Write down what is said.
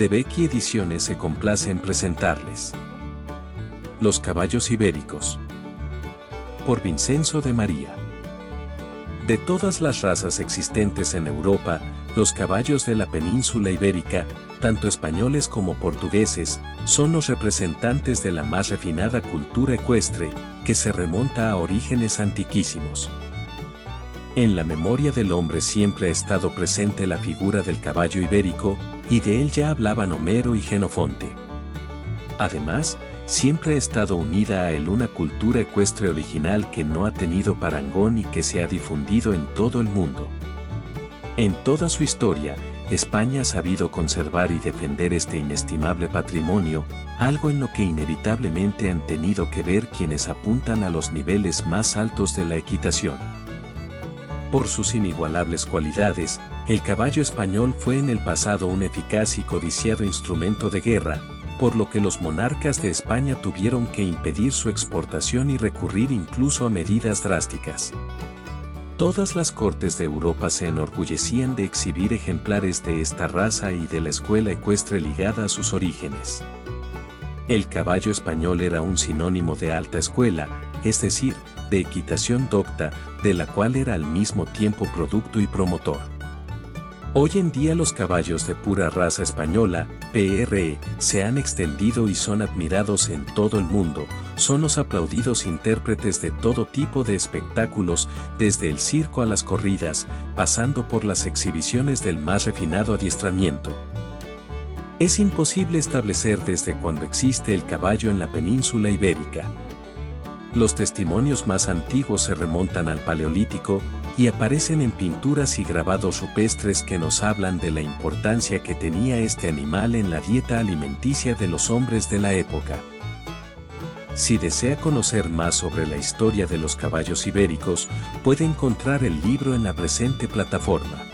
de Becky Ediciones se complace en presentarles. Los caballos ibéricos. Por Vincenzo de María. De todas las razas existentes en Europa, los caballos de la península ibérica, tanto españoles como portugueses, son los representantes de la más refinada cultura ecuestre, que se remonta a orígenes antiquísimos. En la memoria del hombre siempre ha estado presente la figura del caballo ibérico, y de él ya hablaban Homero y Genofonte. Además, siempre ha estado unida a él una cultura ecuestre original que no ha tenido parangón y que se ha difundido en todo el mundo. En toda su historia, España ha sabido conservar y defender este inestimable patrimonio, algo en lo que inevitablemente han tenido que ver quienes apuntan a los niveles más altos de la equitación. Por sus inigualables cualidades, el caballo español fue en el pasado un eficaz y codiciado instrumento de guerra, por lo que los monarcas de España tuvieron que impedir su exportación y recurrir incluso a medidas drásticas. Todas las cortes de Europa se enorgullecían de exhibir ejemplares de esta raza y de la escuela ecuestre ligada a sus orígenes. El caballo español era un sinónimo de alta escuela, es decir, de equitación docta, de la cual era al mismo tiempo producto y promotor. Hoy en día los caballos de pura raza española, PRE, se han extendido y son admirados en todo el mundo, son los aplaudidos intérpretes de todo tipo de espectáculos, desde el circo a las corridas, pasando por las exhibiciones del más refinado adiestramiento. Es imposible establecer desde cuándo existe el caballo en la península ibérica. Los testimonios más antiguos se remontan al Paleolítico, y aparecen en pinturas y grabados rupestres que nos hablan de la importancia que tenía este animal en la dieta alimenticia de los hombres de la época. Si desea conocer más sobre la historia de los caballos ibéricos, puede encontrar el libro en la presente plataforma.